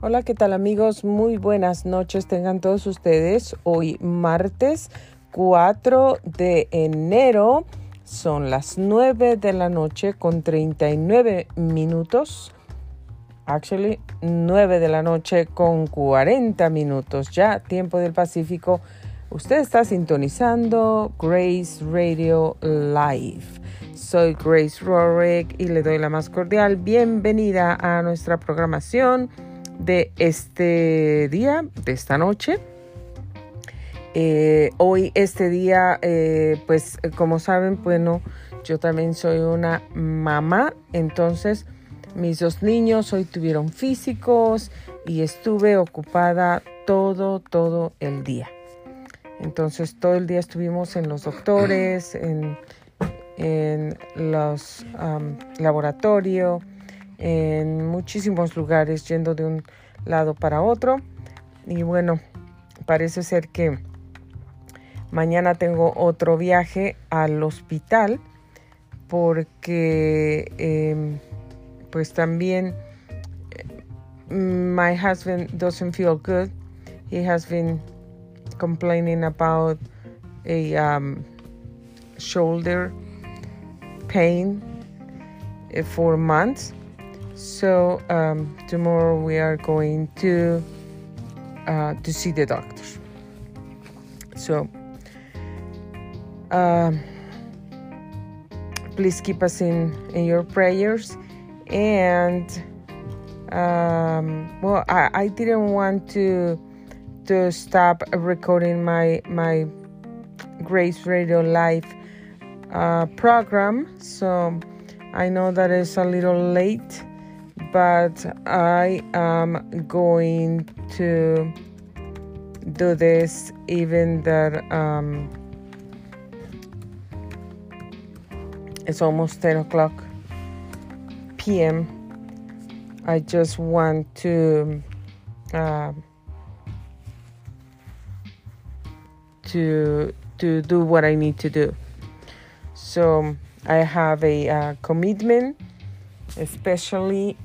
Hola, ¿qué tal amigos? Muy buenas noches tengan todos ustedes. Hoy martes 4 de enero son las 9 de la noche con 39 minutos. Actually, 9 de la noche con 40 minutos. Ya, tiempo del Pacífico. Usted está sintonizando Grace Radio Live. Soy Grace Rorick y le doy la más cordial bienvenida a nuestra programación de este día, de esta noche. Eh, hoy, este día, eh, pues como saben, bueno, yo también soy una mamá, entonces mis dos niños hoy tuvieron físicos y estuve ocupada todo, todo el día. Entonces todo el día estuvimos en los doctores, en, los laboratorios, en muchísimos lugares, yendo de un lado para otro. Y bueno, parece ser que mañana tengo otro viaje al hospital porque em, pues también my husband doesn't feel good. He has been complaining about a um, shoulder pain eh, for months. So um, tomorrow we are going to uh, to see the doctor. So um, please keep us in in your prayers. And um, well, I, I didn't want to to stop recording my my Grace Radio Live uh, program. So I know that it's a little late, but I am going to do this even that um, it's almost 10 o'clock p.m. I just want to. Uh, to to do what I need to do. So I have a uh, commitment, especially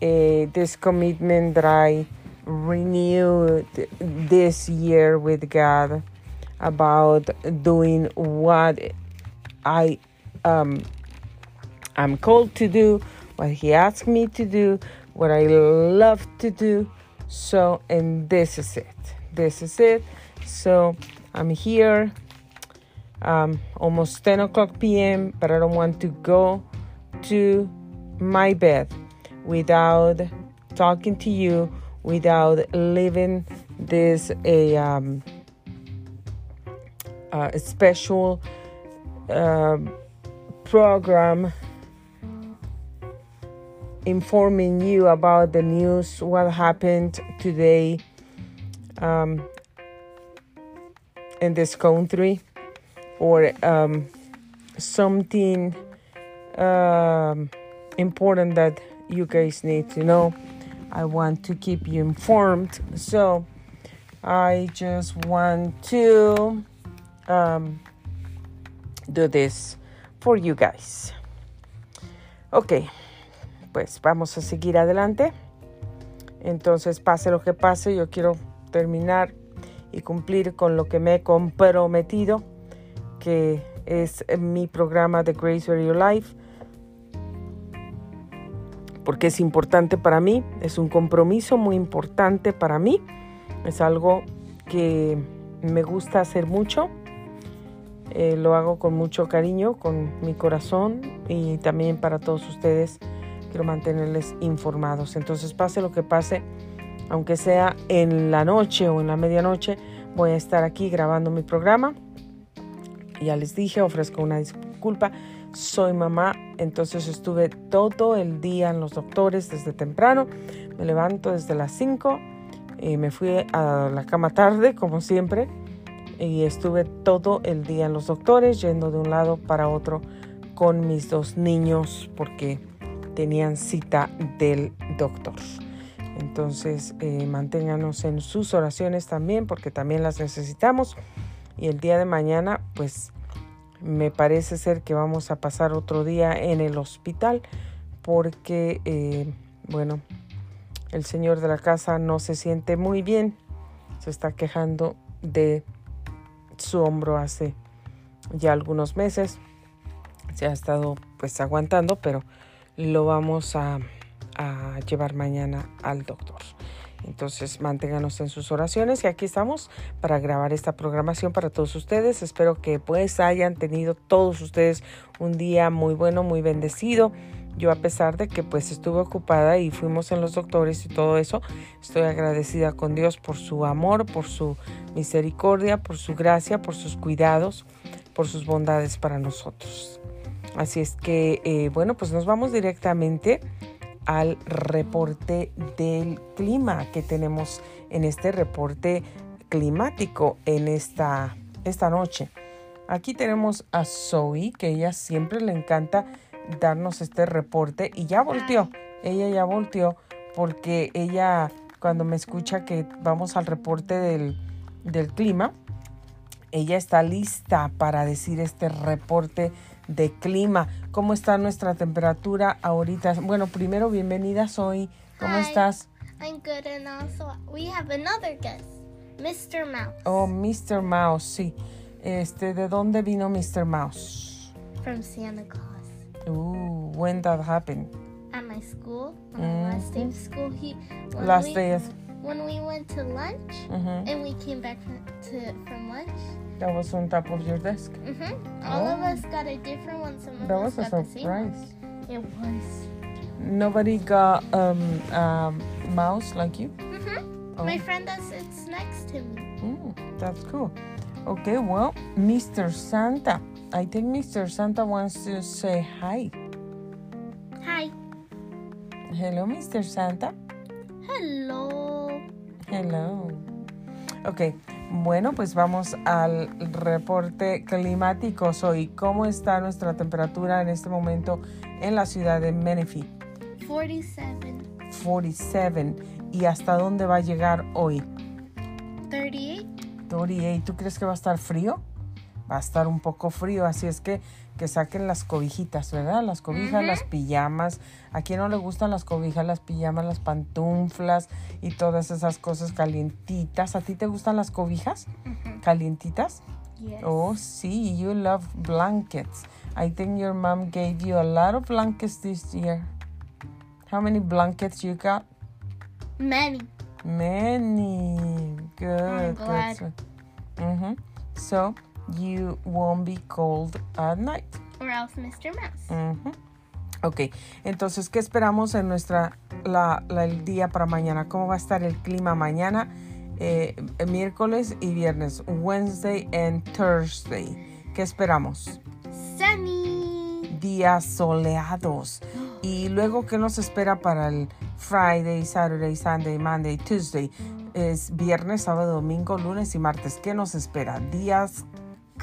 this commitment that I renewed this year with God about doing what I um, I'm called to do, what He asked me to do, what I love to do. So, and this is it. This is it. So, I'm here um, almost 10 o'clock p.m., but I don't want to go to my bed without talking to you, without leaving this a, um, a special uh, program informing you about the news, what happened today. Um, in this country or um, something um, important that you guys need to know. I want to keep you informed. So I just want to um, do this for you guys. Ok, pues vamos a seguir adelante. Entonces, pase lo que pase, yo quiero terminar y cumplir con lo que me he comprometido, que es mi programa de Grace Radio Life, porque es importante para mí, es un compromiso muy importante para mí, es algo que me gusta hacer mucho, eh, lo hago con mucho cariño, con mi corazón y también para todos ustedes quiero mantenerles informados. Entonces pase lo que pase, aunque sea en la noche o en la medianoche, voy a estar aquí grabando mi programa. Ya les dije, ofrezco una disculpa. Soy mamá, entonces estuve todo el día en los doctores desde temprano. Me levanto desde las 5 y me fui a la cama tarde, como siempre. Y estuve todo el día en los doctores, yendo de un lado para otro con mis dos niños porque tenían cita del doctor. Entonces, eh, manténganos en sus oraciones también, porque también las necesitamos. Y el día de mañana, pues me parece ser que vamos a pasar otro día en el hospital, porque, eh, bueno, el señor de la casa no se siente muy bien. Se está quejando de su hombro hace ya algunos meses. Se ha estado pues aguantando, pero lo vamos a, a llevar mañana al doctor. Entonces manténganos en sus oraciones y aquí estamos para grabar esta programación para todos ustedes. Espero que pues hayan tenido todos ustedes un día muy bueno, muy bendecido. Yo a pesar de que pues estuve ocupada y fuimos en los doctores y todo eso, estoy agradecida con Dios por su amor, por su misericordia, por su gracia, por sus cuidados, por sus bondades para nosotros. Así es que, eh, bueno, pues nos vamos directamente al reporte del clima que tenemos en este reporte climático en esta, esta noche. Aquí tenemos a Zoe, que ella siempre le encanta darnos este reporte y ya volteó. Ella ya volteó porque ella cuando me escucha que vamos al reporte del, del clima, ella está lista para decir este reporte de clima. ¿Cómo está nuestra temperatura ahorita? Bueno, primero, bienvenida, Soy. ¿Cómo Hi. estás? I'm good, and also we have another guest, Mr. Mouse Oh, Mr. Mouse, sí. Este, ¿de dónde vino Mr. Mouse? from Santa Claus. Uh, when that happened? At my school, on the last day of school, he Last we, day of, when we went to lunch Mhm. and we came back from, to from lunch. that was on top of your desk. hmm All of Oh. us got a different one. Some of That us was a surprise. It was. Nobody got um, um mouse like you? hmm Oh. My friend that sits next to me. Mm, that's cool. Okay, well, Mr. Santa. I think Mr. Santa wants to say hi. Hi. Hello, Mr. Santa. Hello. Hello. Ok, bueno, pues vamos al reporte climático. Soy, ¿cómo está nuestra temperatura en este momento en la ciudad de Menifee? 47. 47. ¿Y hasta dónde va a llegar hoy? 38. 38. ¿Tú crees que va a estar frío? Va a estar un poco frío, así es que que saquen las cobijitas, ¿verdad? Las cobijas, las pijamas. ¿A quién no le gustan las cobijas, las pijamas, las pantuflas y todas esas cosas calientitas? ¿A ti te gustan las cobijas calientitas? Yes. Oh, sí, you love blankets. I think your mom gave you a lot of blankets this year. How many blankets you got? Many. Many. Good. glad. good. Mm-hmm. So you won't be cold at night. Or else Mr. Mouse. Ok, entonces, ¿qué esperamos en nuestra, la, la- el día para mañana? ¿Cómo va a estar el clima mañana? Eh, miércoles y viernes, Wednesday and Thursday. ¿Qué esperamos? Sunny. Días soleados. Y luego, ¿qué nos espera para el Friday, Saturday, Sunday, Monday, Tuesday? Es viernes, sábado, domingo, lunes y martes. ¿Qué nos espera? Días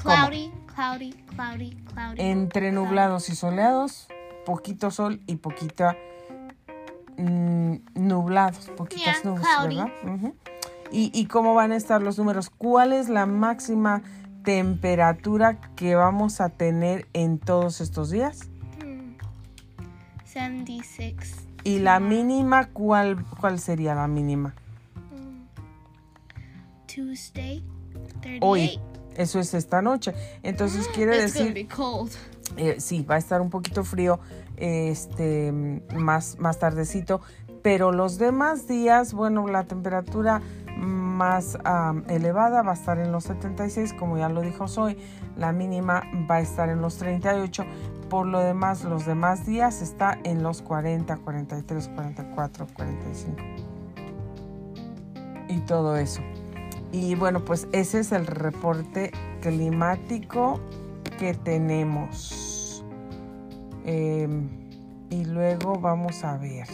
Cloudy, cloudy, cloudy, cloudy. entre nublados y soleados, poquito sol y poquita mm, nublados, poquitas Yeah, nubes, cloudy. ¿verdad? ¿Y, ¿Y cómo van a estar los números? ¿Cuál es la máxima temperatura que vamos a tener en todos estos días? Hmm. 76. ¿Y la mínima cuál, cuál sería la mínima? Hmm. Tuesday. 38. Hoy. Eso es esta noche. Entonces quiere It's decir. Eh, sí, va a estar un poquito frío este más, más tardecito, pero los demás días, bueno, la temperatura más elevada va a estar en los 76, como ya lo dijo hoy, la mínima va a estar en los 38, por lo demás, los demás días está en los 40, 43, 44, 45 y todo eso. Y bueno, pues ese es el reporte climático que tenemos. Em, y luego vamos a ver.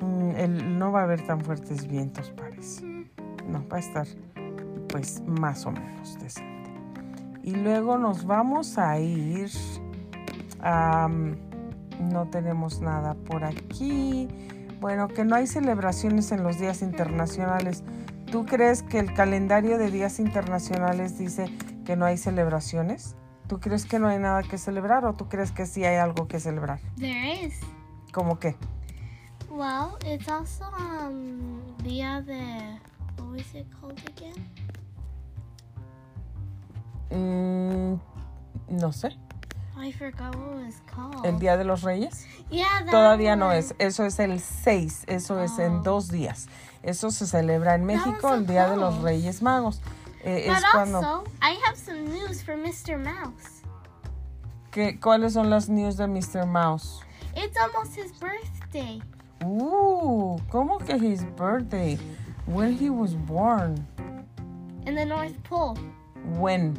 Mm, el- no va a haber tan fuertes vientos, parece. No, va a estar pues más o menos decente. Y luego nos vamos a ir. no tenemos nada por aquí. Bueno, que no hay celebraciones en los días internacionales. ¿Tú crees que el calendario de días internacionales dice que no hay celebraciones? ¿Tú crees que no hay nada que celebrar o tú crees que sí hay algo que celebrar? There is. ¿Cómo qué? Well, it's also um Dia de what was it called again? Mm, no sé. I forgot what it was called. ¿El Día de los Reyes? yeah, Todavía no one. es. Eso es el 6. Eso es en Oh. dos días. Eso se celebra en México, so el Día de los close. Reyes Magos. Eh, es cuando... also, I have some news for Mr. Mouse. ¿qué- ¿Cuáles son las news de Mr. Mouse? It's almost his birthday. Uh, ¿cómo que his birthday? When he was born? in the North Pole. When?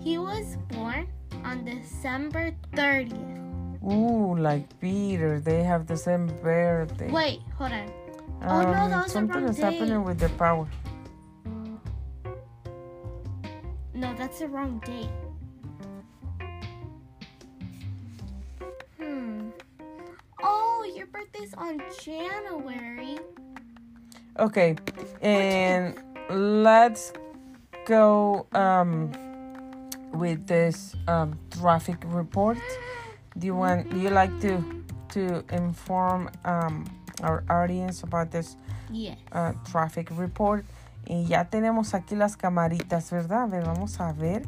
He was born on December 30th. Ooh, like Peter, they have the same birthday. Wait, hold on. Oh, no, Um, that was the something wrong is happening with the power. No, that's the wrong date. Hmm. Oh, your birthday's on January. Okay, and let's go um, with this um, traffic report. Do you want? Do you like to to inform um, our audience about this Yes. uh, traffic report? Y ya tenemos aquí las camaritas, ¿verdad? A ver, vamos a ver.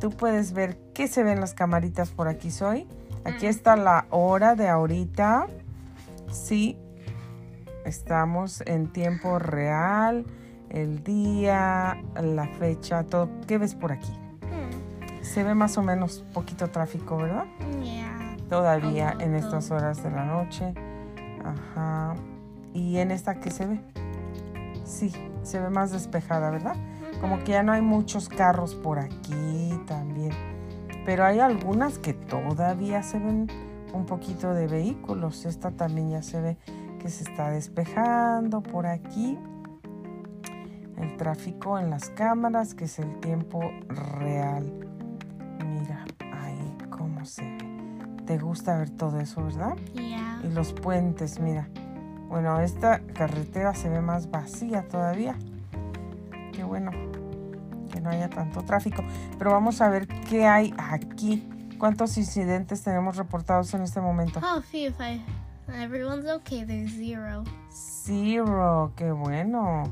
Tú puedes ver qué se ven las camaritas por aquí, soy. Aquí está la hora de ahorita. Sí, estamos en tiempo real, el día, la fecha, todo. ¿Qué ves por aquí? Se ve más o menos poquito tráfico, ¿verdad? Yeah. Todavía en estas horas de la noche. Ajá. ¿Y en esta qué se ve? Sí, se ve más despejada, ¿verdad? Como que ya no hay muchos carros por aquí también. Pero hay algunas que todavía se ven un poquito de vehículos. Esta también ya se ve que se está despejando por aquí. El tráfico en las cámaras, que es el tiempo real. Ve. Te gusta ver todo eso, ¿verdad? Yeah. Y los puentes, mira. Bueno, esta carretera se ve más vacía todavía. Qué bueno que no haya tanto tráfico. Pero vamos a ver qué hay aquí. ¿Cuántos incidentes tenemos reportados en este momento? Oh, I, everyone's okay, there's zero. Zero, qué bueno.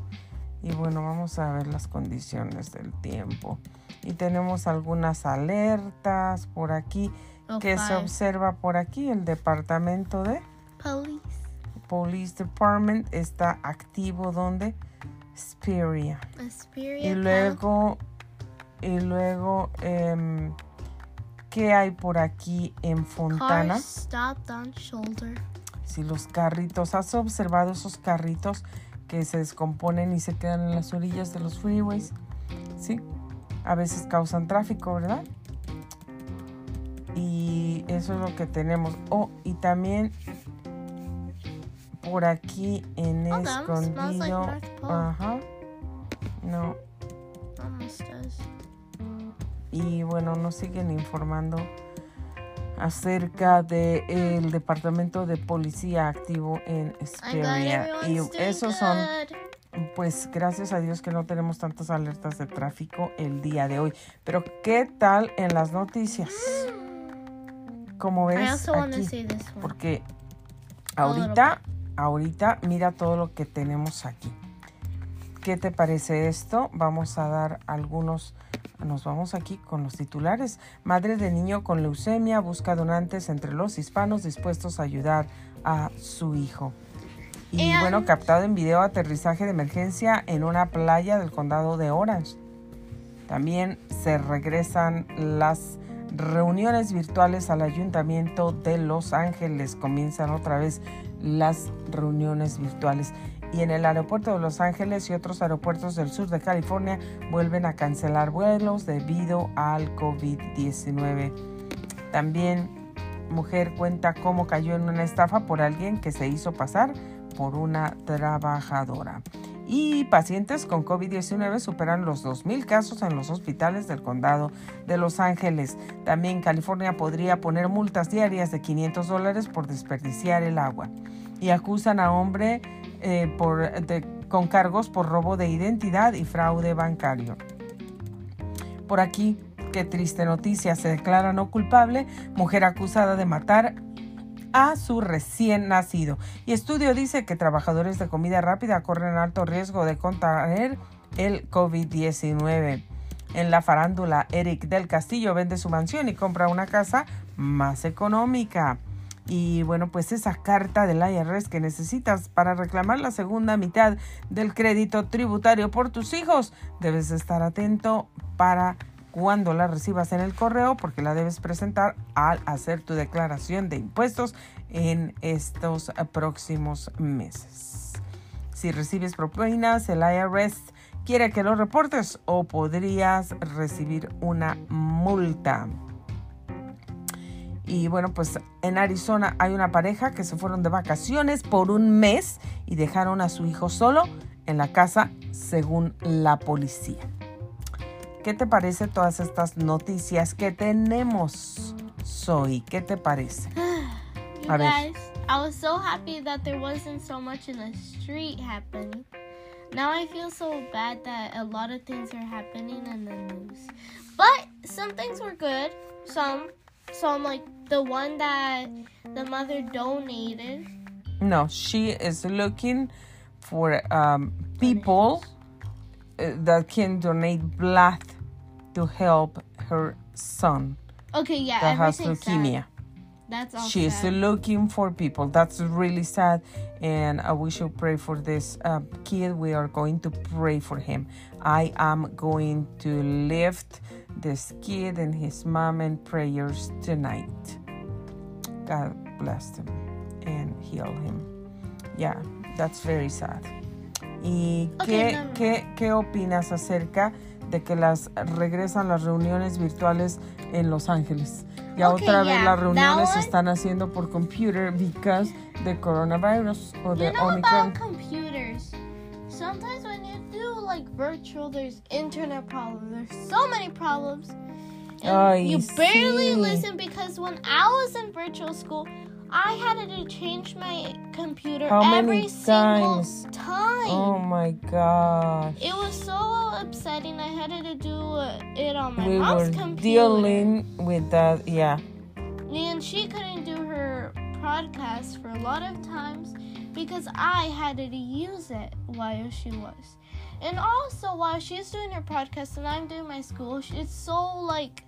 Y bueno, vamos a ver las condiciones del tiempo. Y tenemos algunas alertas por aquí Oh, que se observa por aquí. El departamento de Police. Police Department está activo donde Speria. Aspiria. Y luego, y luego, em, ¿qué hay por aquí en Fontana? Car stopped on shoulder. Si los carritos, ¿has observado esos carritos que se descomponen y se quedan en las orillas de los freeways? Sí, a veces causan tráfico, ¿verdad? Y eso es lo que tenemos. Oh, y también por aquí en Oh, like escondido. Ajá. No. Y bueno, nos siguen informando acerca del departamento de policía activo en Esperia. Y esos son. Pues gracias a Dios que no tenemos tantas alertas de tráfico el día de hoy. Pero ¿qué tal en las noticias? Como I ves aquí, porque ahorita, ahorita mira todo lo que tenemos aquí. ¿Qué te parece esto? Vamos a dar algunos, nos vamos aquí con los titulares. Madre de niño con leucemia busca donantes entre los hispanos dispuestos a ayudar a su hijo. Y And- bueno, captado en video aterrizaje de emergencia en una playa del condado de Orange. También se regresan las reuniones virtuales al Ayuntamiento de Los Ángeles. Comienzan otra vez las reuniones virtuales. Y en el aeropuerto de Los Ángeles y otros aeropuertos del sur de California vuelven a cancelar vuelos debido al COVID-19. También mujer cuenta cómo cayó en una estafa por alguien que se hizo pasar por una trabajadora. Y pacientes con COVID-19 superan los 2.000 casos en los hospitales del condado de Los Ángeles. También California podría poner multas diarias de 500 dólares por desperdiciar el agua. Y acusan a hombre eh, con cargos por robo de identidad y fraude bancario. Por aquí, qué triste noticia, se declara no culpable, mujer acusada de matar a su recién nacido. Y estudio dice que trabajadores de comida rápida corren alto riesgo de contraer el COVID-19. En la farándula, Eric del Castillo vende su mansión y compra una casa más económica. Y bueno, pues esa carta del IRS que necesitas para reclamar la segunda mitad del crédito tributario por tus hijos, debes estar atento para cuando la recibas en el correo porque la debes presentar al hacer tu declaración de impuestos en estos próximos meses. Si recibes propinas, el IRS quiere que lo reportes o podrías recibir una multa. Y bueno, pues en Arizona hay una pareja que se fueron de vacaciones por un mes y dejaron a su hijo solo en la casa según la policía. ¿Qué te parece todas estas noticias que tenemos, Zoe? ¿Qué te parece? You A ver. guys, I was so happy that there wasn't so much in the street happening. Now I feel so bad that a lot of things are happening in the news. But some things were good. Some, some like the one that the mother donated. No, she is looking for um, people uh, that can donate blood to help her son Okay, yeah, that has leukemia. sad. That's all She's sad. looking for people. That's really sad, and uh, we should pray for this uh, kid. We are going to pray for him. I am going to lift this kid and his mom in prayers tonight. God bless him and heal him. Yeah, that's very sad. ¿Y Ok, qué, no, no. qué, qué opinas acerca de que las regresan las reuniones virtuales en Los Ángeles? Ya Ok, otra vez yeah, las that reuniones se están haciendo por computer because the coronavirus or the You know Omicron. about computers? Sometimes when you do like virtual, there's internet problems. There's so many problems. And Ay, you barely sí. listen because when I was in virtual school, I had to change my computer How every single times? time. Oh my gosh. It was so upsetting. I had to do it on my we mom's were computer. dealing with that. Yeah. And she couldn't do her podcast for a lot of times because I had to use it while she was. And also while she's doing her podcast and I'm doing my school, it's so like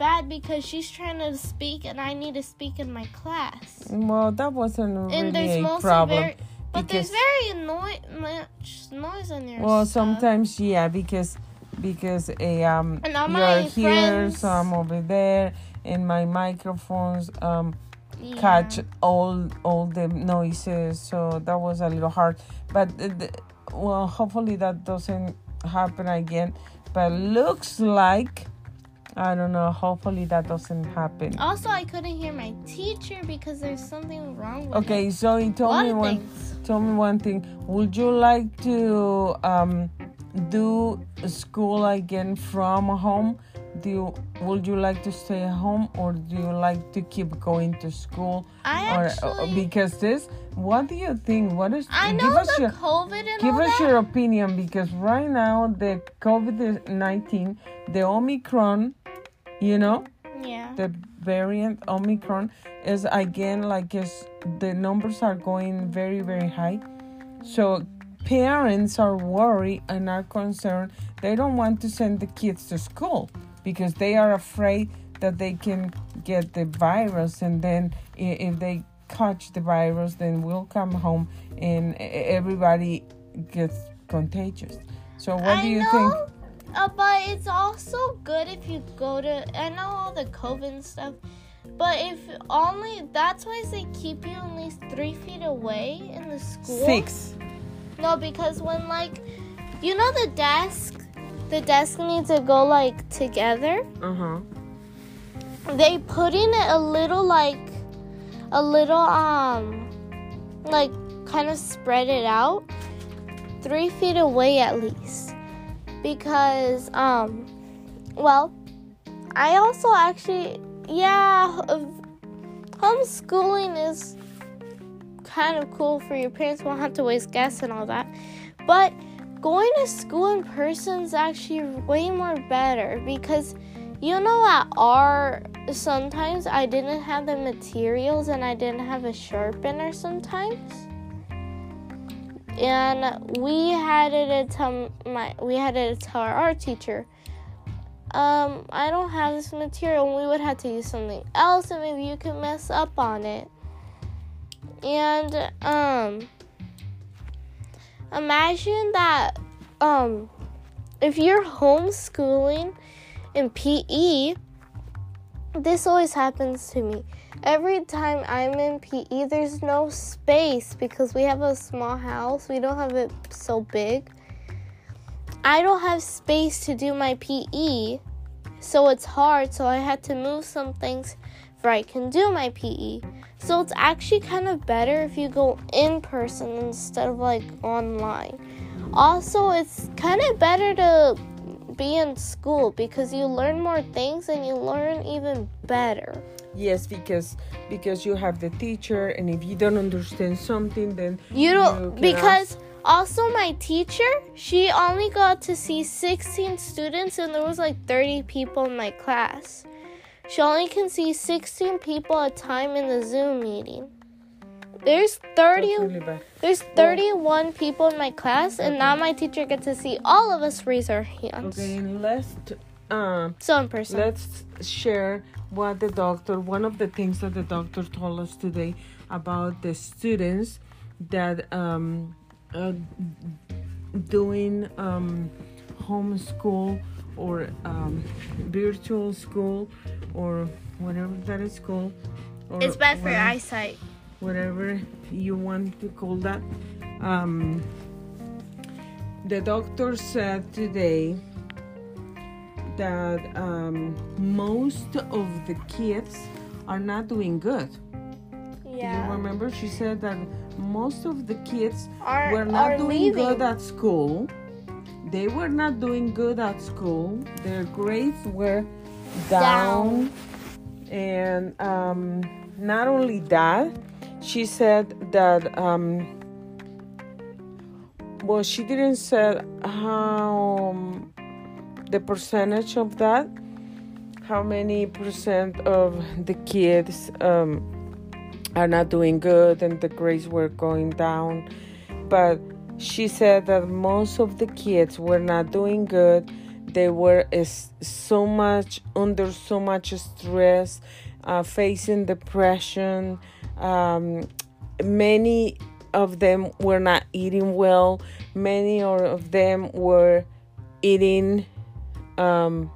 bad because she's trying to speak and I need to speak in my class. Well, that wasn't And really there's a mostly problem. very but there's very anno- much noise in your Well, stuff. sometimes yeah, because because a um And all you're here, friends- so I'm over there, and my microphones um Yeah. catch all all the noises, so that was a little hard. But the, well, hopefully that doesn't happen again. But looks like I don't know. Hopefully that doesn't happen. Also, I couldn't hear my teacher because there's something wrong with it. Okay, so he told me one. things. Tell me one thing. Would you like to um, do school again from home? Do you, would you like to stay at home or do you like to keep going to school? I or actually, because this, what do you think? What is? I give know us the your COVID and give us that. your opinion because right now the COVID nineteen, the Omicron, you know, yeah. the variant Omicron is again like is the numbers are going very very high. So parents are worried and are concerned. They don't want to send the kids to school because they are afraid that they can get the virus and then if they catch the virus then we'll come home and everybody gets contagious. So what I do you know, think? Uh, but it's also good if you go to. I know all the COVID stuff, but if only that's why they keep you at least three feet away in the school. Six. No, because when like, you know the desk, the desk needs to go like together. Uh-huh. They put in a little like, a little um, like kind of spread it out, three feet away at least, because um, well, I also actually yeah, homeschooling is kind of cool for your parents won't have to waste gas and all that, but going to school in person is actually way more better because you know at our sometimes I didn't have the materials and I didn't have a sharpener sometimes. And we had it tell my we had to tell our art teacher, um, I don't have this material we would have to use something else and maybe you could mess up on it. And um imagine that um if you're homeschooling in PE, this always happens to me. Every time I'm in PE, there's no space because we have a small house. We don't have it so big. I don't have space to do my PE, so it's hard. So I had to move some things where I can do my PE. So it's actually kind of better if you go in person instead of like online. Also, it's kind of better to be in school because you learn more things and you learn even better. Yes, because because you have the teacher, and if you don't understand something, then You don't can because ask- also my teacher, she only got to see 16 students and there was like 30 people in my class. She only can see 16 people at a time in the Zoom meeting. There's 30 really there's 31 people in my class and now my teacher gets to see all of us raise our hands. Okay, let's um So in person. let's share what the doctor one of the things that the doctor told us today about the students that um uh, doing um homeschool or um virtual school or whatever that is called or it's bad for whatever- eyesight. whatever you want to call that. Um, the doctor said today that um, most of the kids are not doing good. You Yeah. remember she said that most of the kids Are, were not doing leaving. good at school. They were not doing good at school. Their grades were down. And um, not only that, she said that, um, well, she didn't say how um, the percentage of that, how many percent of the kids um, are not doing good and the grades were going down. But she said that most of the kids were not doing good. They were so much under so much stress, uh, facing depression. Um, many of them were not eating well. Many of them were eating um,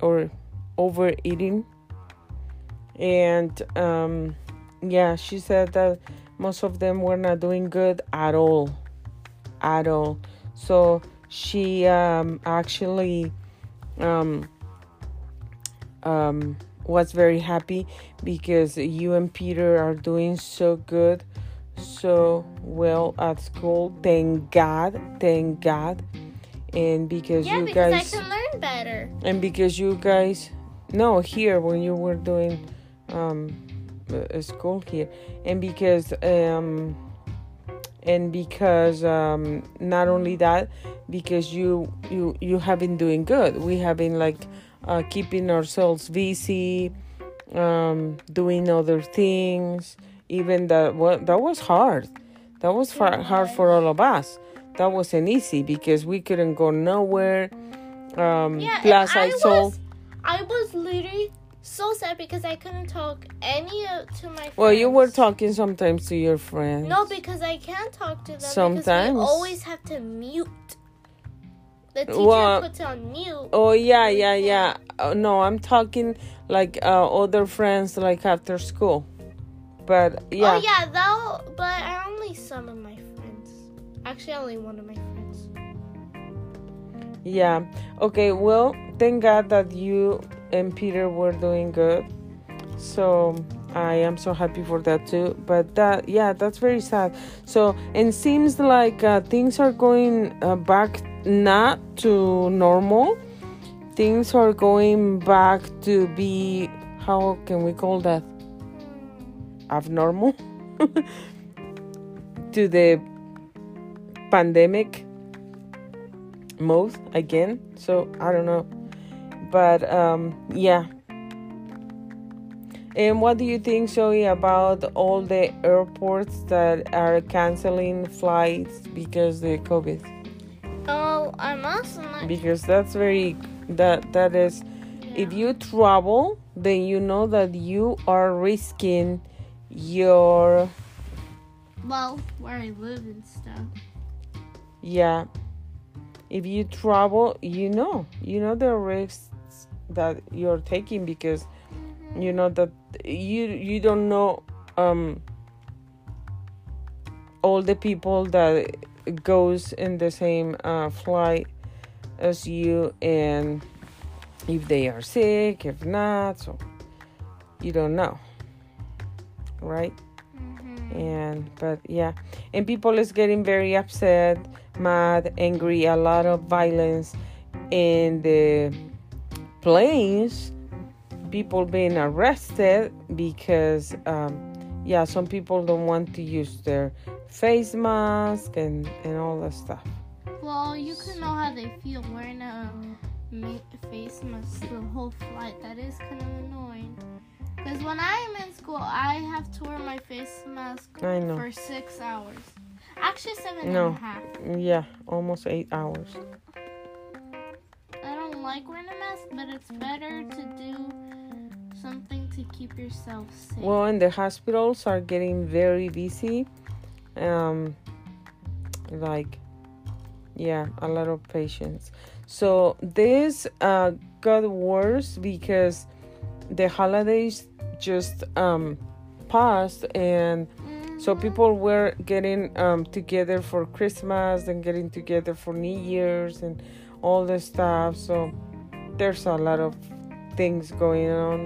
or overeating. And um, yeah, she said that most of them were not doing good at all. At all. So she um, actually um, um, was very happy because you and Peter are doing so good, so well at school. Thank God, thank God. And because Yeah, you because guys I can learn better. and because you guys no here when you were doing um uh, school here. And because um and because um not only that because you you you have been doing good. We have been like uh keeping ourselves busy um doing other things even that what that was hard. That was far, hard for all of us that wasn't easy because we couldn't go nowhere um Yeah, and plus i, I was I was literally so sad because I couldn't talk any to my friends. well you were talking sometimes to your friends No, because I can't talk to them because Sometimes. we always have to mute. The teacher Well- puts on mute. oh yeah yeah yeah uh, no i'm talking like uh, other friends like after school but yeah Oh yeah, though, but I only some of my friends. Actually, only one of my friends. Yeah. Okay. Well, thank God that you and Peter were doing good. So I am so happy for that too. But that, yeah, that's very sad. So it seems like uh, things are going uh, back not to normal. Things are going back to be how can we call that abnormal to the pandemic mode again so i don't know but um yeah And what do you think, Zoe, about all the airports that are canceling flights because the COVID? Oh, I'm also not. Because that's very that that is if you travel, then you know that you are risking your well, where I live and stuff. Yeah. If you travel, you know, you know the risks that you're taking because you know that you you don't know um all the people that goes in the same uh, flight as you and if they are sick if not so you don't know right Mm-hmm. And but yeah and people is getting very upset mad angry a lot of violence in the planes people being arrested because um, yeah some people don't want to use their face mask and and all that stuff Well, you can know how they feel wearing a face mask the whole flight. That is kind of annoying. Because when I am in school, I have to wear my face mask for six hours. Actually, seven No. and a half. yeah almost eight hours I don't like wearing a mask, but it's better to do something to keep yourself safe. well and the hospitals are getting very busy um like yeah a lot of patients so this uh got worse because the holidays just um passed and so people were getting um together for christmas and getting together for new year's and all the stuff. So there's a lot of things going on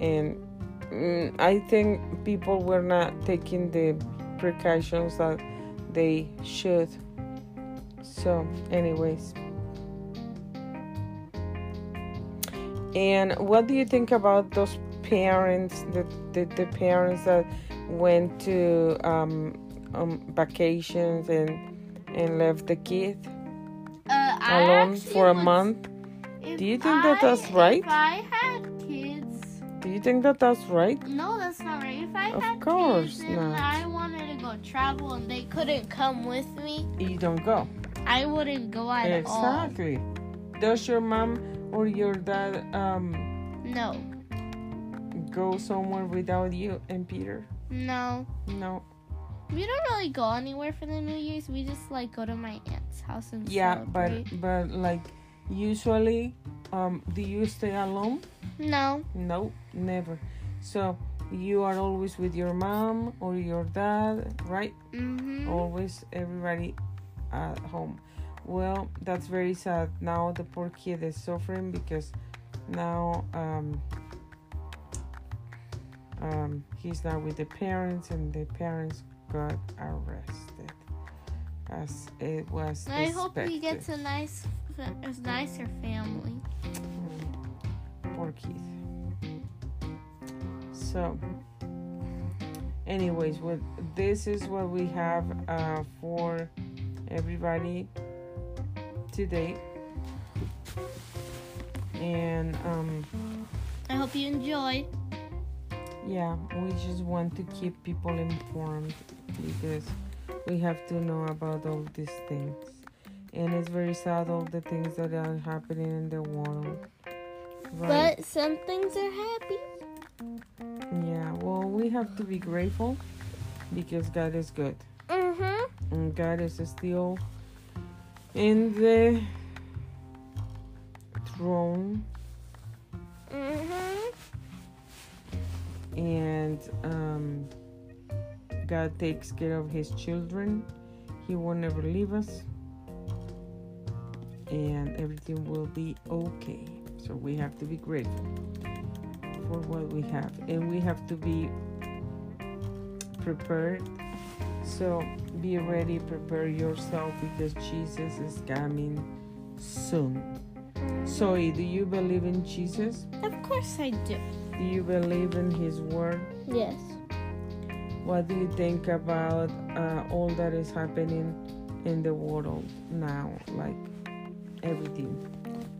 and mm, i think people were not taking the precautions that they should. So anyways and what do you think about those parents the, the, the parents that went to um, um, vacations and and left the kid Uh, alone for a would- month Do you think that that's right? If I had kids, do you think that that's right no, that's not right. If I Of had course kids and not. I wanted to go travel and they couldn't come with me, you don't go I wouldn't go at all. exactly does your mom or your dad um No, go somewhere without you and peter? No. no. We don't really go anywhere for the New Year's. We just like go to my aunt's house and yeah but but like usually um do you stay alone? No, no never. So you are always with your mom or your dad right? Mm-hmm. always everybody at home well that's very sad now the poor kid is suffering because now um um he's not with the parents and the parents got arrested. As it was I hope he gets a nice, a nicer family. Mm, poor kid. So anyways what this is what we have uh, for everybody today and um I hope you enjoy. yeah we just want to keep people informed because we have to know about all these things and it's very sad all the things that are happening in the world right But some things are happy. Yeah, well, we have to be grateful because God is good. Mm-hmm. And God is still in the throne. Mm-hmm. And um, God takes care of His children. He will never leave us. And everything will be okay. So we have to be grateful for what we have. And we have to be prepared. So be ready, prepare yourself because Jesus is coming soon. Zoe, do you believe in Jesus? Of course I do. Do you believe in His word? Yes. What do you think about uh, all that is happening in the world now? Like everything.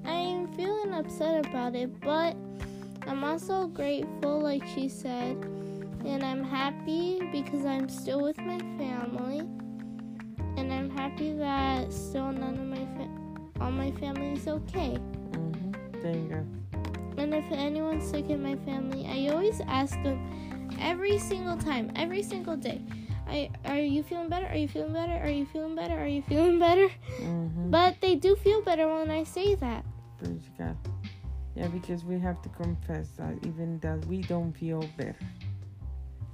I'm feeling upset about it, but I'm also grateful, like she said, and I'm happy because I'm still with my family, and I'm happy that still none of my fa- all my family is okay. Mm-hmm. Thank God. And if anyone's sick in my family, I always ask them every single time, every single day. I, are you feeling better? Are you feeling better? Are you feeling better? Are you feeling better? Mm-hmm. But they do feel better when I say that. Praise God. Yeah, because we have to confess that even that we don't feel better,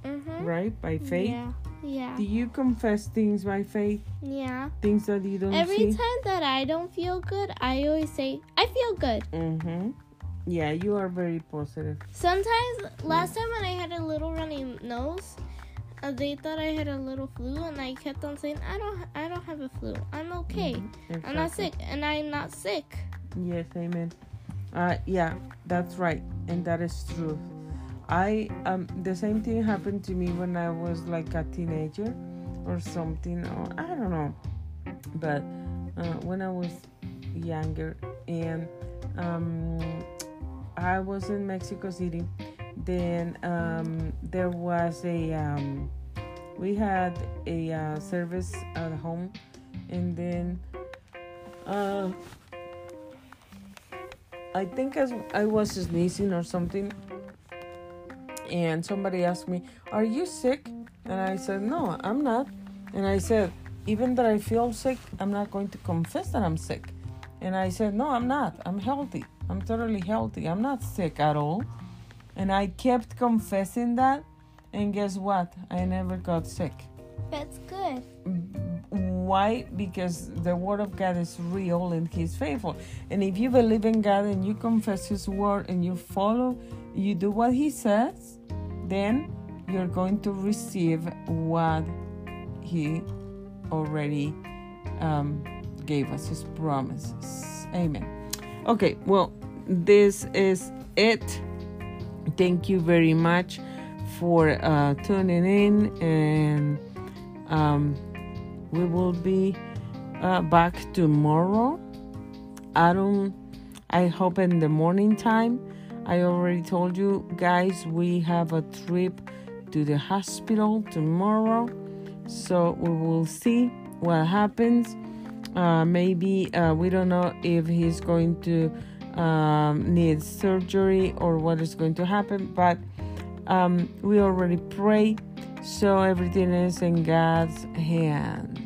Mm-hmm. right? By faith. Yeah. Yeah. Do you confess things by faith? Yeah. Things that you don't Every see? time that I don't feel good, I always say, I feel good. Mm-hmm. Yeah, you are very positive. Sometimes, last time when I had a little runny nose, uh, they thought I had a little flu, and I kept on saying, I don't, I don't have a flu. I'm okay. I'm not sick, and I'm not sick. Yes, amen. Uh, yeah, that's right, and that is true. I um the same thing happened to me when I was like a teenager or something, or I don't know, but uh, when I was younger and um I was in Mexico City, then um there was a um we had a uh, service at home, and then uh I think as I was sneezing or something, and somebody asked me, "Are you sick?" And I said, "No, I'm not." And I said, "Even that I feel sick, I'm not going to confess that I'm sick." And I said, "No, I'm not. I'm healthy. I'm totally healthy. I'm not sick at all." And I kept confessing that, and guess what? I never got sick. That's good. Mm-hmm. Why? Because the word of God is real and He's faithful. And if you believe in God and you confess His word and you follow, you do what He says, then you're going to receive what He already um, gave us, His promises. Amen. Okay, well, this is it. Thank you very much for uh, tuning in and um, we will be uh, back tomorrow. I don't. I hope in the morning time. I already told you guys we have a trip to the hospital tomorrow, so we will see what happens. Uh, maybe uh, we don't know if he's going to um, need surgery or what is going to happen, but um, we already pray so everything is in God's hands.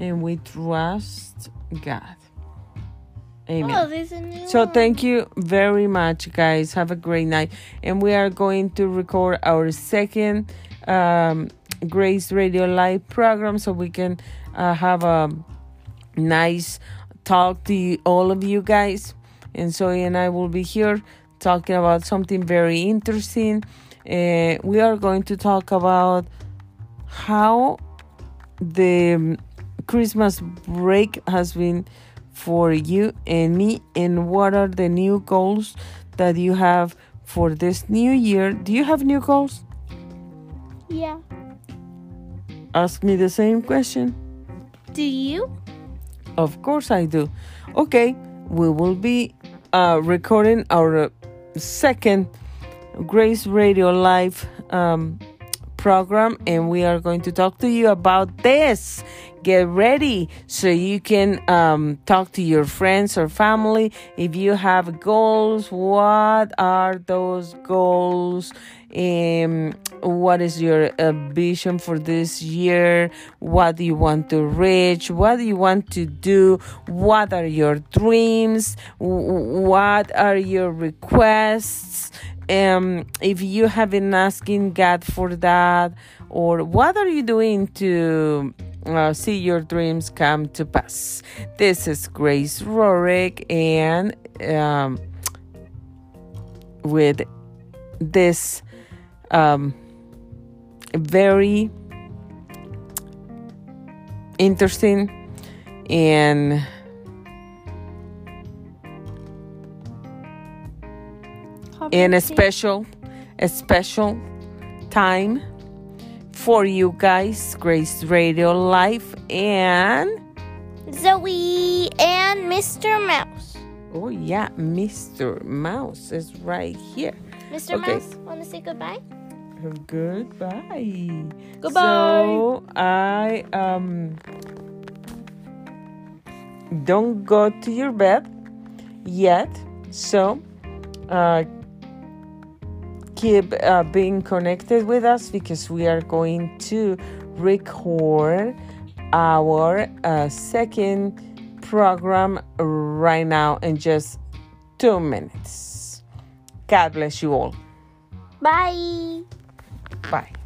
And we trust God. Amen. Oh, there's a new So one. thank you very much, guys. Have a great night. And we are going to record our second um, Grace Radio Live program so we can uh, have a nice talk to all of you guys. And so and I will be here talking about something very interesting. Uh, we are going to talk about how the Christmas break has been for you and me, and what are the new goals that you have for this new year. Do you have new goals? Yeah. Ask me the same question. Do you? Of course I do. Okay, we will be uh, recording our second Grace Radio Live um, program, and we are going to talk to you about this. Get ready so you can um, talk to your friends or family. If you have goals, what are those goals? Um, what is your uh, vision for this year? What do you want to reach? What do you want to do? What are your dreams? What are your requests? Um, if you have been asking God for that, or what are you doing to uh, see your dreams come to pass? This is Grace Rorick, and um, with this um, very interesting and and a special a special time for you guys grace radio live and Zoe and Mr. Mouse. Oh, yeah, Mr. Mouse is right here. Mr. Okay. Mouse, want to say goodbye? Goodbye. Goodbye. So I um don't go to your bed yet. So uh, keep uh, being connected with us because we are going to record our uh, second program right now in just two minutes. God bless you all. Bye. Bye.